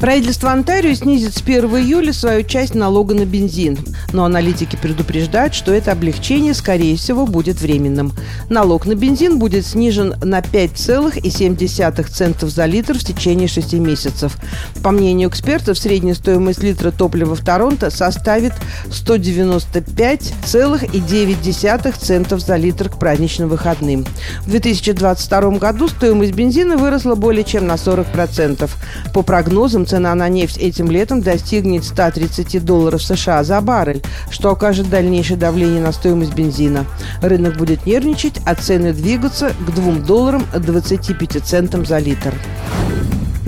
Правительство Онтарио снизит с 1 июля свою часть налога на бензин. Но аналитики предупреждают, что это облегчение, скорее всего, будет временным. Налог на бензин будет снижен на 5,7 центов за литр в течение 6 месяцев. По мнению экспертов, средняя стоимость литра топлива в Торонто составит 195,9 центов за литр к праздничным выходным. В 2022 году стоимость бензина выросла более чем на 40%. По прогнозам, цена на нефть этим летом достигнет 130 долларов США за баррель, что окажет дальнейшее давление на стоимость бензина. Рынок будет нервничать, а цены двигаться к 2 долларам 25 центам за литр.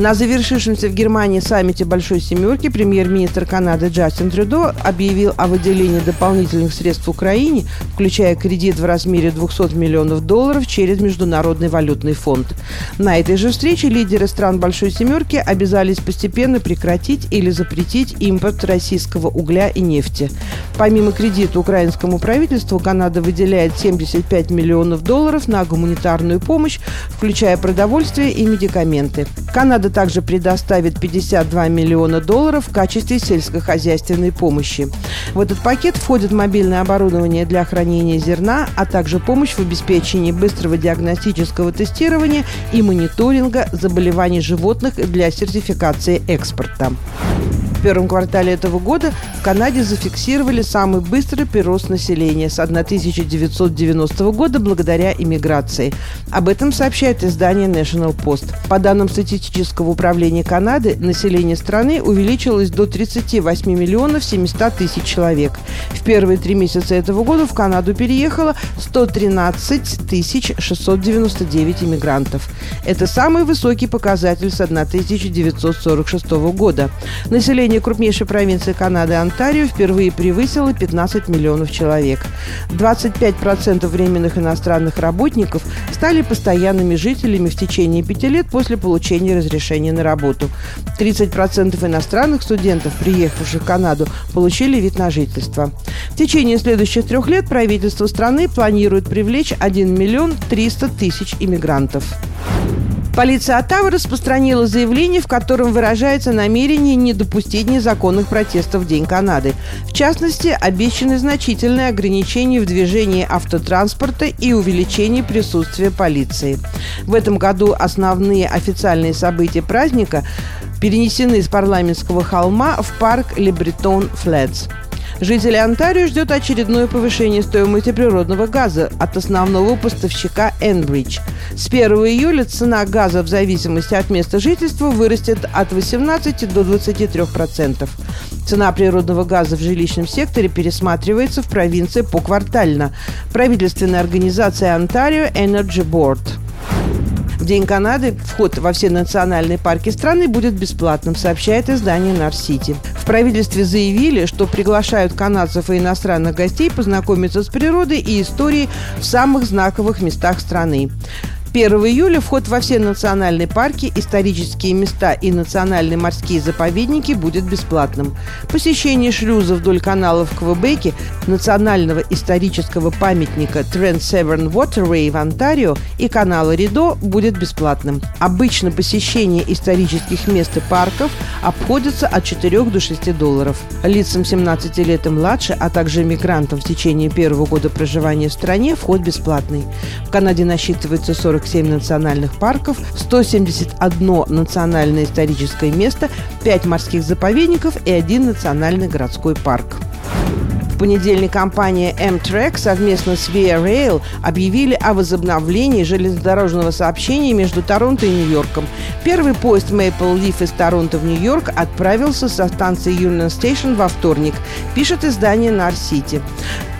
На завершившемся в Германии саммите Большой Семерки премьер-министр Канады Джастин Трюдо объявил о выделении дополнительных средств Украине, включая кредит в размере 200 миллионов долларов через Международный валютный фонд. На этой же встрече лидеры стран Большой Семерки обязались постепенно прекратить или запретить импорт российского угля и нефти. Помимо кредита украинскому правительству, Канада выделяет 75 миллионов долларов на гуманитарную помощь, включая продовольствие и медикаменты. Канада также предоставит 52 миллиона долларов в качестве сельскохозяйственной помощи. В этот пакет входит мобильное оборудование для хранения зерна, а также помощь в обеспечении быстрого диагностического тестирования и мониторинга заболеваний животных для сертификации экспорта первом квартале этого года в Канаде зафиксировали самый быстрый прирост населения с 1990 года благодаря иммиграции. Об этом сообщает издание National Post. По данным статистического управления Канады, население страны увеличилось до 38 миллионов 700 тысяч человек. В первые три месяца этого года в Канаду переехало 113 тысяч 699 иммигрантов. Это самый высокий показатель с 1946 года. Население Население крупнейшей провинции Канады Онтарио впервые превысило 15 миллионов человек. 25% временных иностранных работников стали постоянными жителями в течение пяти лет после получения разрешения на работу. 30% иностранных студентов, приехавших в Канаду, получили вид на жительство. В течение следующих трех лет правительство страны планирует привлечь 1 миллион 300 тысяч иммигрантов. Полиция Оттавы распространила заявление, в котором выражается намерение не допустить незаконных протестов в День Канады. В частности, обещаны значительные ограничения в движении автотранспорта и увеличение присутствия полиции. В этом году основные официальные события праздника перенесены из парламентского холма в парк Лебретон Флетс. Жители Онтарио ждет очередное повышение стоимости природного газа от основного поставщика Enbridge. С 1 июля цена газа в зависимости от места жительства вырастет от 18 до 23 процентов. Цена природного газа в жилищном секторе пересматривается в провинции поквартально. Правительственная организация Онтарио Energy Board – в День Канады вход во все национальные парки страны будет бесплатным, сообщает издание Нар-Сити. В правительстве заявили, что приглашают канадцев и иностранных гостей познакомиться с природой и историей в самых знаковых местах страны. 1 июля вход во все национальные парки, исторические места и национальные морские заповедники будет бесплатным. Посещение шлюза вдоль каналов в Квебеке, национального исторического памятника Trent Severn Waterway в Онтарио и канала Ридо будет бесплатным. Обычно посещение исторических мест и парков обходится от 4 до 6 долларов. Лицам 17 лет и младше, а также мигрантам в течение первого года проживания в стране вход бесплатный. В Канаде насчитывается 40 47 национальных парков, 171 национальное историческое место, 5 морских заповедников и один национальный городской парк понедельник компания M-Track совместно с Via Rail объявили о возобновлении железнодорожного сообщения между Торонто и Нью-Йорком. Первый поезд Maple Leaf из Торонто в Нью-Йорк отправился со станции Union Station во вторник, пишет издание Нар Сити.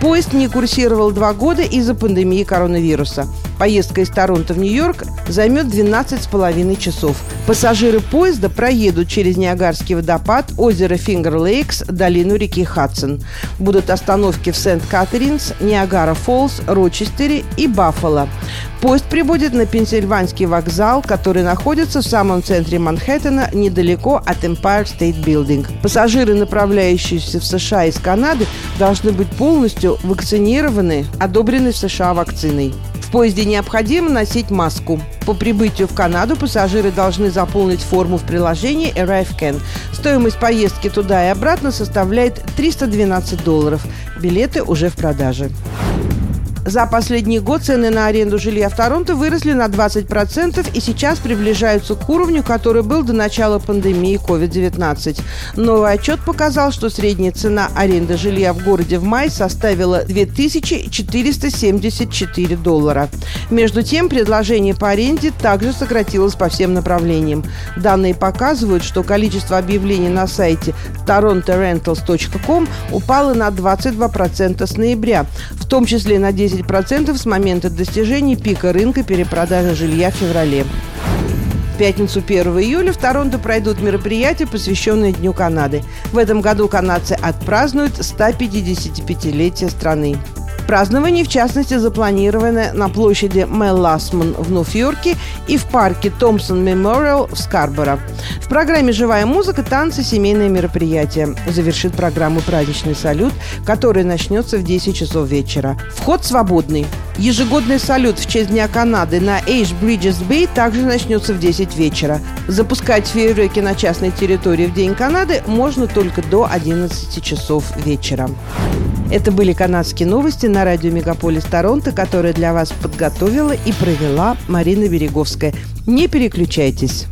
Поезд не курсировал два года из-за пандемии коронавируса. Поездка из Торонто в Нью-Йорк займет 12,5 часов. Пассажиры поезда проедут через Ниагарский водопад, озеро Фингер-Лейкс, долину реки Хадсон. Будут остановки в Сент-Катеринс, Ниагара-Фоллс, Рочестере и Баффало. Поезд прибудет на Пенсильванский вокзал, который находится в самом центре Манхэттена, недалеко от Empire State Building. Пассажиры, направляющиеся в США из Канады, должны быть полностью вакцинированы, одобрены в США вакциной. Поезде необходимо носить маску. По прибытию в Канаду пассажиры должны заполнить форму в приложении ArriveCan. Стоимость поездки туда и обратно составляет 312 долларов. Билеты уже в продаже. За последний год цены на аренду жилья в Торонто выросли на 20% и сейчас приближаются к уровню, который был до начала пандемии COVID-19. Новый отчет показал, что средняя цена аренды жилья в городе в мае составила 2474 доллара. Между тем, предложение по аренде также сократилось по всем направлениям. Данные показывают, что количество объявлений на сайте torontorentals.com упало на 22% с ноября, в том числе на 10 10% с момента достижения пика рынка перепродажи жилья в феврале. В пятницу 1 июля в Торонто пройдут мероприятия, посвященные Дню Канады. В этом году канадцы отпразднуют 155-летие страны. Празднование, в частности, запланировано на площади Мэл Ласман в Нью-Йорке и в парке Томпсон Мемориал в Скарборо. В программе «Живая музыка», танцы, семейные мероприятия. Завершит программу «Праздничный салют», который начнется в 10 часов вечера. Вход свободный. Ежегодный салют в честь Дня Канады на Эйш Bridges Bay также начнется в 10 вечера. Запускать фейерверки на частной территории в День Канады можно только до 11 часов вечера. Это были канадские новости на радио «Мегаполис Торонто», которые для вас подготовила и провела Марина Береговская. Не переключайтесь.